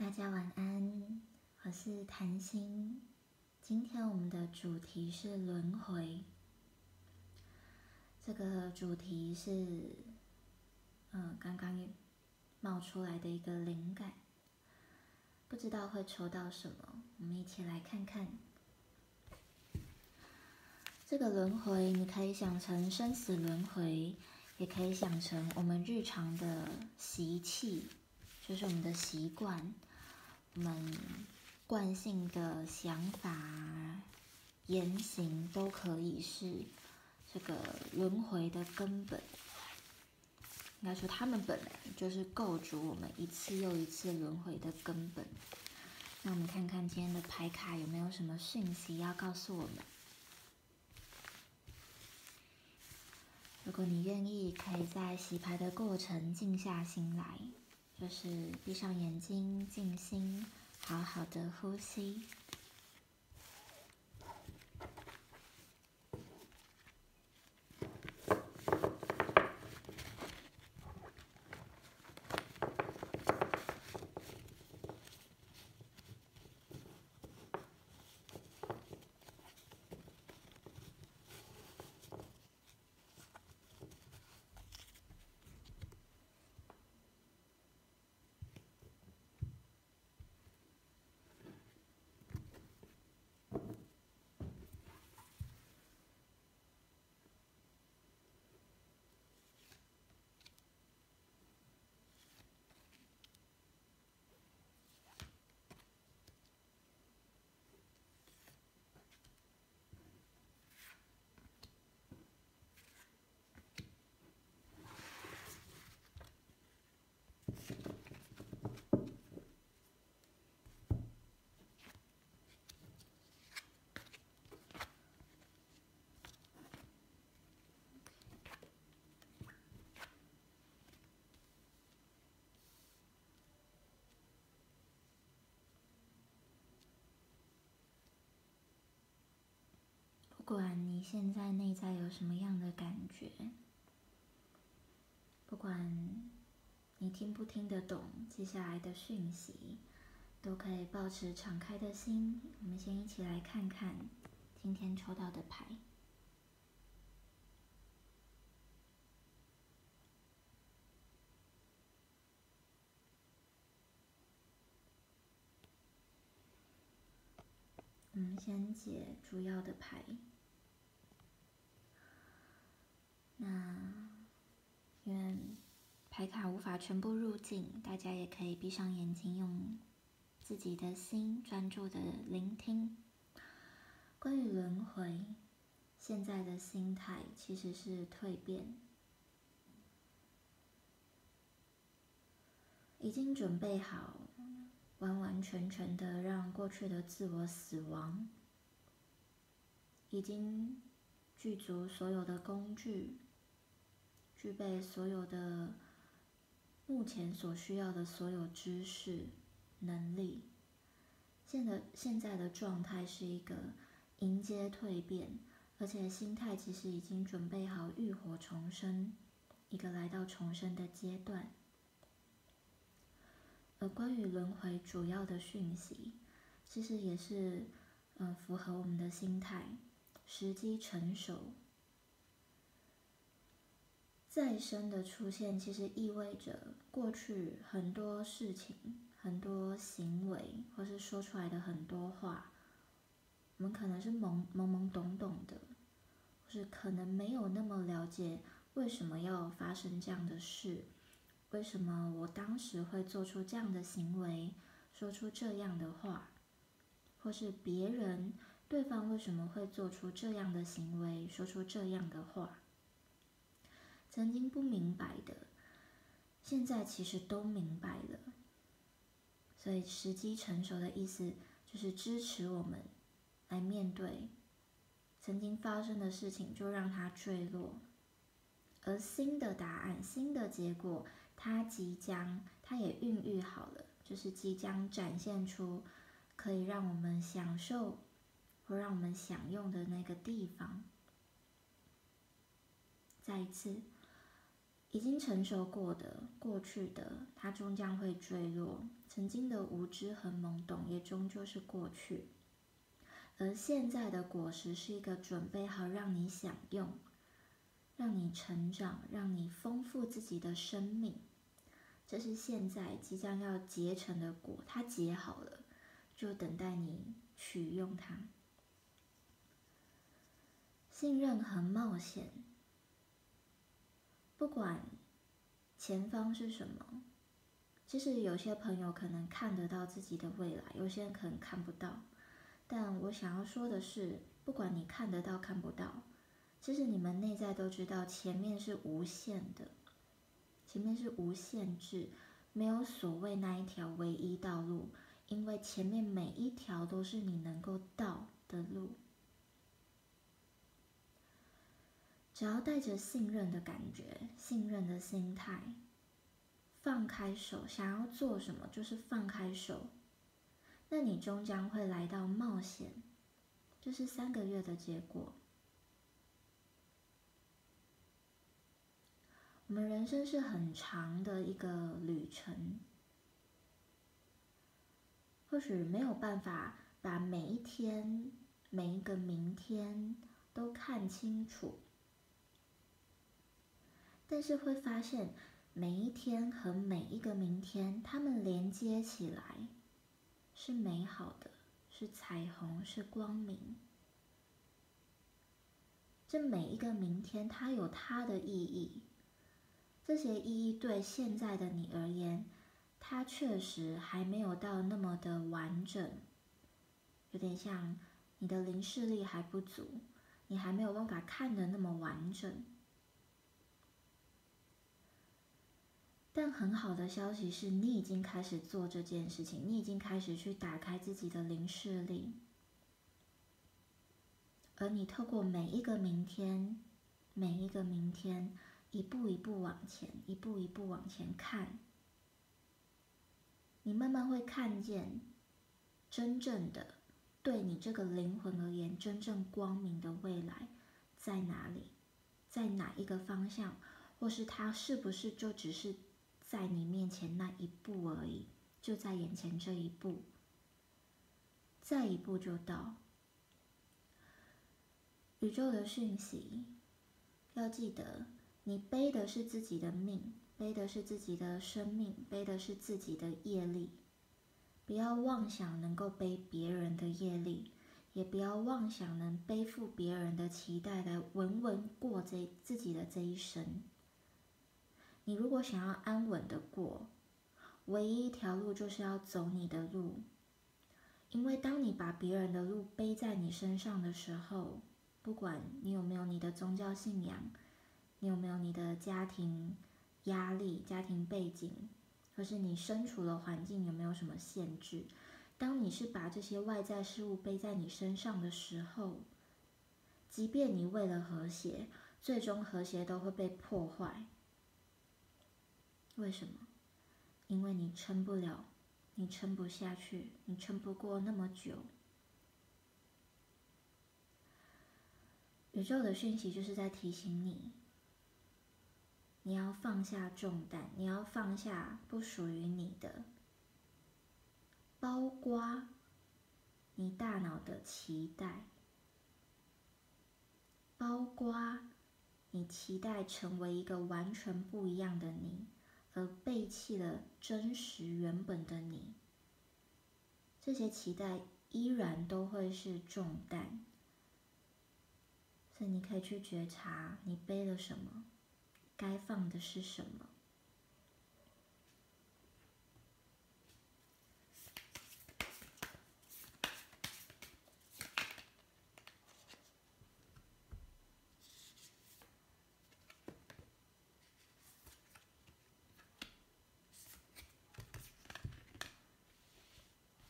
大家晚安，我是谭心。今天我们的主题是轮回。这个主题是，嗯，刚刚冒出来的一个灵感，不知道会抽到什么，我们一起来看看。这个轮回，你可以想成生死轮回，也可以想成我们日常的习气，就是我们的习惯。我们惯性的想法、言行都可以是这个轮回的根本。应该说，他们本来就是构筑我们一次又一次轮回的根本。那我们看看今天的牌卡有没有什么讯息要告诉我们？如果你愿意，可以在洗牌的过程静下心来。就是闭上眼睛，静心，好好的呼吸。不管你现在内在有什么样的感觉，不管你听不听得懂接下来的讯息，都可以保持敞开的心。我们先一起来看看今天抽到的牌。我们先解主要的牌。那因为牌卡无法全部入境，大家也可以闭上眼睛，用自己的心专注的聆听。关于轮回，现在的心态其实是蜕变，已经准备好完完全全的让过去的自我死亡，已经具足所有的工具。具备所有的目前所需要的所有知识、能力。现在现在的状态是一个迎接蜕变，而且心态其实已经准备好浴火重生，一个来到重生的阶段。而关于轮回主要的讯息，其实也是嗯符合我们的心态，时机成熟。再生的出现，其实意味着过去很多事情、很多行为，或是说出来的很多话，我们可能是懵懵懵懂懂的，或是可能没有那么了解为什么要发生这样的事，为什么我当时会做出这样的行为，说出这样的话，或是别人对方为什么会做出这样的行为，说出这样的话。曾经不明白的，现在其实都明白了。所以时机成熟的意思，就是支持我们来面对曾经发生的事情，就让它坠落。而新的答案、新的结果，它即将，它也孕育好了，就是即将展现出可以让我们享受或让我们享用的那个地方。再一次。已经成熟过的、过去的，它终将会坠落；曾经的无知和懵懂，也终究是过去。而现在的果实是一个准备好让你享用、让你成长、让你丰富自己的生命。这是现在即将要结成的果，它结好了，就等待你取用它。信任和冒险，不管前方是什么，其实有些朋友可能看得到自己的未来，有些人可能看不到。但我想要说的是，不管你看得到看不到，其实你们内在都知道前面是无限的，前面是无限制，没有所谓那一条唯一道路，因为前面每一条都是你能够到的路。只要带着信任的感觉，信任的心态，放开手，想要做什么就是放开手。那你终将会来到冒险，这是三个月的结果。我们人生是很长的一个旅程，或许没有办法把每一天、每一个明天都看清楚，但是会发现每一天和每一个明天，它们连接起来。是美好的，是彩虹，是光明。这每一个明天，它有它的意义。这些意义对现在的你而言，它确实还没有到那么的完整。有点像你的灵视力还不足，你还没有办法看的那么完整。但很好的消息是你已经开始做这件事情，你已经开始去打开自己的灵视力，而你透过每一个明天，每一个明天，一步一步往前，一步一步往前看，你慢慢会看见真正的对你这个灵魂而言真正光明的未来在哪里，在哪一个方向，或是它是不是就只是。在你面前那一步而已，就在眼前这一步，再一步就到。宇宙的讯息，要记得，你背的是自己的命，背的是自己的生命，背的是自己的业力。不要妄想能够背别人的业力，也不要妄想能背负别人的期待来稳稳过这自己的这一生。你如果想要安稳的过，唯一一条路就是要走你的路。因为当你把别人的路背在你身上的时候，不管你有没有你的宗教信仰，你有没有你的家庭压力、家庭背景，或是你身处的环境有没有什么限制，当你是把这些外在事物背在你身上的时候，即便你为了和谐，最终和谐都会被破坏。为什么？因为你撑不了，你撑不下去，你撑不过那么久。宇宙的讯息就是在提醒你，你要放下重担，你要放下不属于你的，包括你大脑的期待，包括你期待成为一个完全不一样的你。而背弃了真实原本的你，这些期待依然都会是重担。所以你可以去觉察，你背了什么，该放的是什么。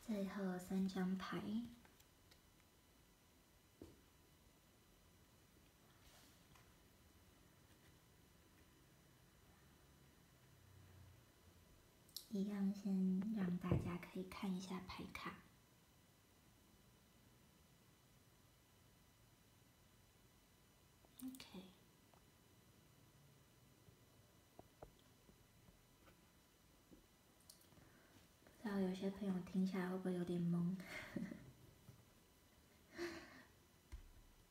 最后三张牌，一样先让大家可以看一下牌卡。有些朋友听起来会不会有点懵？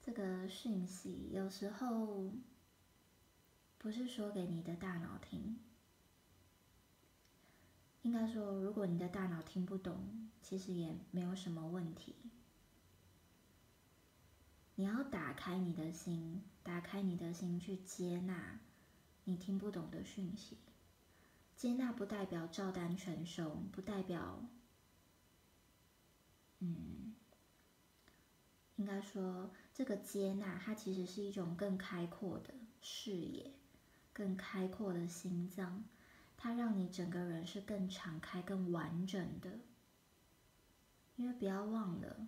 这个讯息有时候不是说给你的大脑听，应该说，如果你的大脑听不懂，其实也没有什么问题。你要打开你的心，打开你的心去接纳你听不懂的讯息。接纳不代表照单全收，不代表，嗯，应该说这个接纳，它其实是一种更开阔的视野，更开阔的心脏，它让你整个人是更敞开、更完整的。因为不要忘了。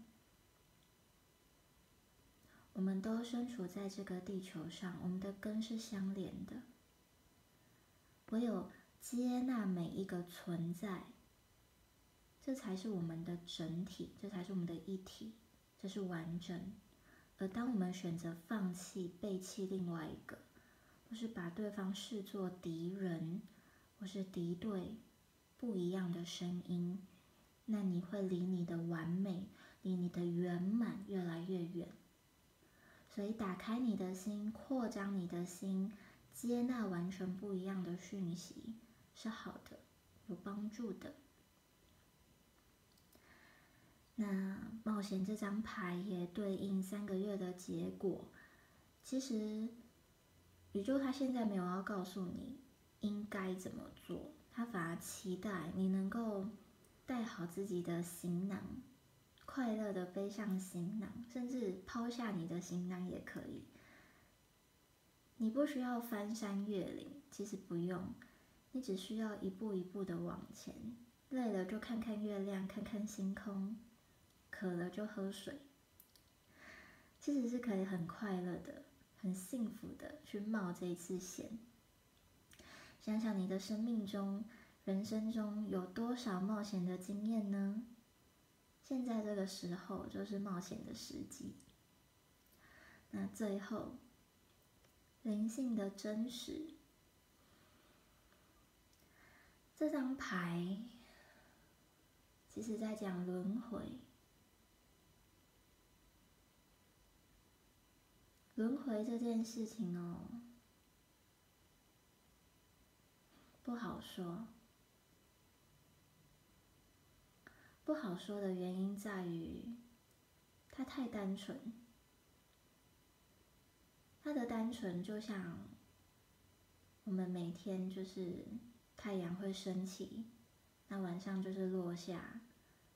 我们都身处在这个地球上，我们的根是相连的。唯有接纳每一个存在，这才是我们的整体，这才是我们的一体，这是完整。而当我们选择放弃、背弃另外一个，或是把对方视作敌人，或是敌对不一样的声音，那你会离你的完美、离你的圆满越来越远。所以，打开你的心，扩张你的心，接纳完全不一样的讯息，是好的，有帮助的。那冒险这张牌也对应三个月的结果。其实，宇宙它现在没有要告诉你应该怎么做，它反而期待你能够带好自己的行囊。快乐的背上行囊，甚至抛下你的行囊也可以。你不需要翻山越岭，其实不用，你只需要一步一步的往前。累了就看看月亮，看看星空；渴了就喝水。其实是可以很快乐的、很幸福的去冒这一次险。想想你的生命中、人生中有多少冒险的经验呢？现在这个时候就是冒险的时机。那最后，灵性的真实，这张牌其实在讲轮回。轮回这件事情哦，不好说。不好说的原因在于，它太单纯。它的单纯就像我们每天就是太阳会升起，那晚上就是落下，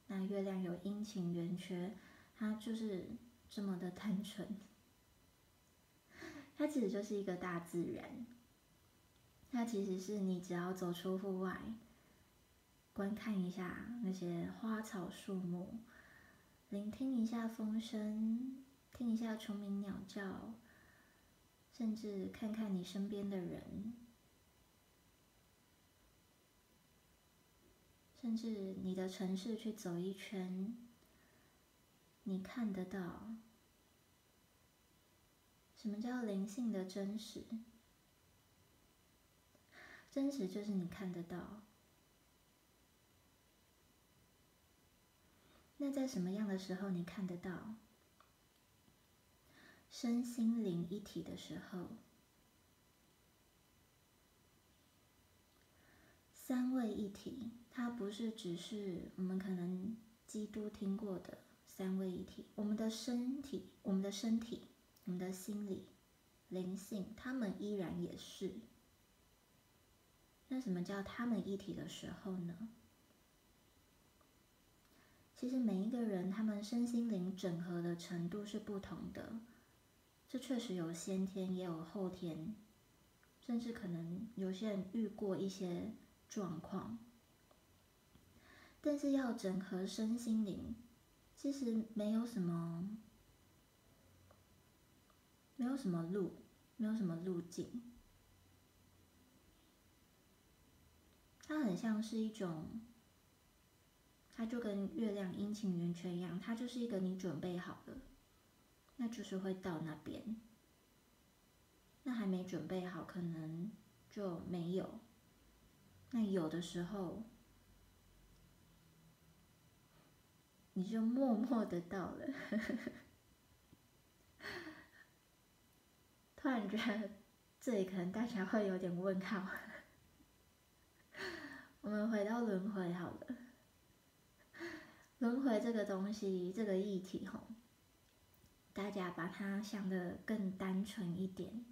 那月亮有阴晴圆缺，它就是这么的单纯。它其实就是一个大自然，它其实是你只要走出户外。观看一下那些花草树木，聆听一下风声，听一下虫鸣鸟叫，甚至看看你身边的人，甚至你的城市去走一圈，你看得到什么叫灵性的真实？真实就是你看得到。那在什么样的时候你看得到身心灵一体的时候？三位一体，它不是只是我们可能基督听过的三位一体。我们的身体、我们的身体、我们的心理、灵性，他们依然也是。那什么叫他们一体的时候呢？其实每一个人，他们身心灵整合的程度是不同的，这确实有先天，也有后天，甚至可能有些人遇过一些状况。但是要整合身心灵，其实没有什么，没有什么路，没有什么路径，它很像是一种。它就跟月亮阴晴圆缺一样，它就是一个你准备好了，那就是会到那边。那还没准备好，可能就没有。那有的时候，你就默默的到了。突然觉得这里可能大家会有点问号。我们回到轮回好了。轮回这个东西，这个议题吼，大家把它想的更单纯一点，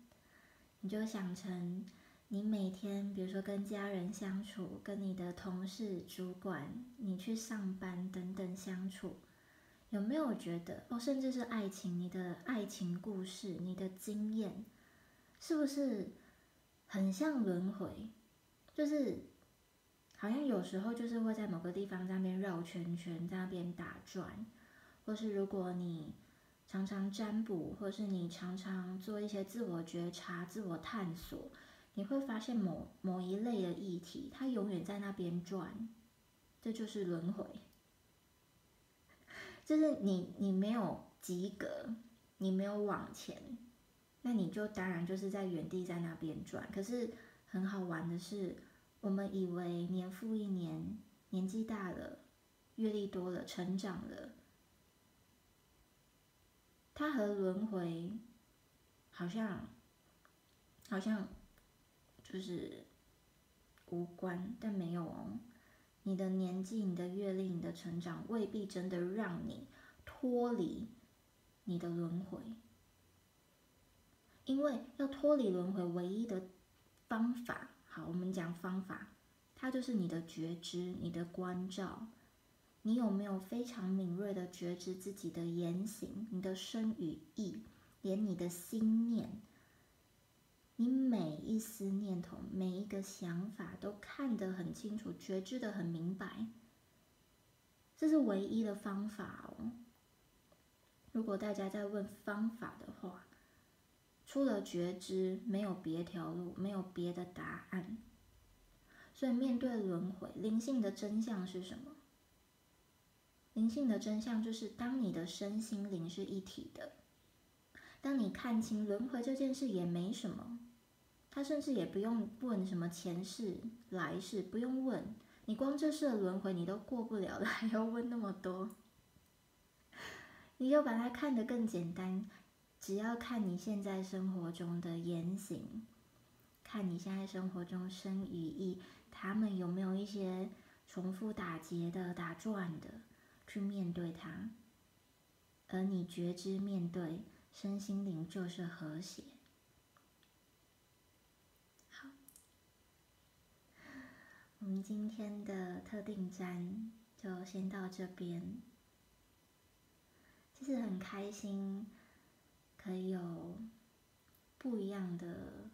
你就想成你每天，比如说跟家人相处，跟你的同事、主管，你去上班等等相处，有没有觉得哦，甚至是爱情，你的爱情故事，你的经验，是不是很像轮回？就是。好像有时候就是会在某个地方在那边绕圈圈，在那边打转，或是如果你常常占卜，或是你常常做一些自我觉察、自我探索，你会发现某某一类的议题，它永远在那边转，这就是轮回。就是你你没有及格，你没有往前，那你就当然就是在原地在那边转。可是很好玩的是。我们以为年复一年，年纪大了，阅历多了，成长了，它和轮回好像好像就是无关，但没有哦。你的年纪、你的阅历、你的成长，未必真的让你脱离你的轮回，因为要脱离轮回，唯一的方法。好，我们讲方法，它就是你的觉知，你的关照，你有没有非常敏锐的觉知自己的言行，你的身与意，连你的心念，你每一丝念头，每一个想法都看得很清楚，觉知的很明白，这是唯一的方法哦。如果大家在问方法的话，除了觉知，没有别条路，没有别的答案。所以面对轮回，灵性的真相是什么？灵性的真相就是，当你的身心灵是一体的，当你看清轮回这件事也没什么，他甚至也不用问什么前世来世，不用问，你光这世的轮回你都过不了了，还要问那么多？你就把它看得更简单。只要看你现在生活中的言行，看你现在生活中生与意，他们有没有一些重复打结的、打转的，去面对它。而你觉知面对，身心灵就是和谐。好，我们今天的特定站就先到这边。其实很开心。可以有不一样的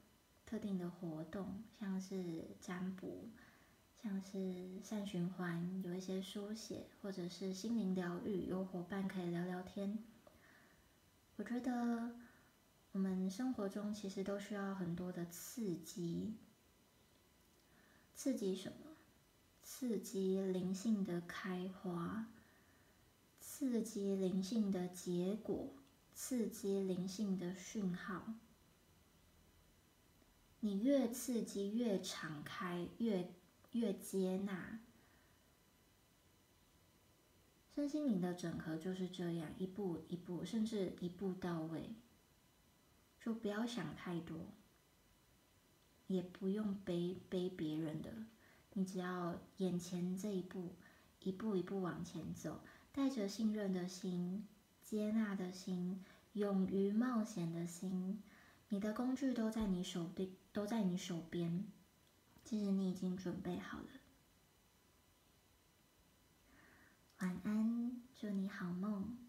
特定的活动，像是占卜，像是善循环，有一些书写，或者是心灵疗愈，有伙伴可以聊聊天。我觉得我们生活中其实都需要很多的刺激，刺激什么？刺激灵性的开花，刺激灵性的结果。刺激灵性的讯号，你越刺激，越敞开，越越接纳，身心灵的整合就是这样，一步一步，甚至一步到位，就不要想太多，也不用背背别人的，你只要眼前这一步，一步一步往前走，带着信任的心。接纳的心，勇于冒险的心，你的工具都在你手边，都在你手边。其实你已经准备好了。晚安，祝你好梦。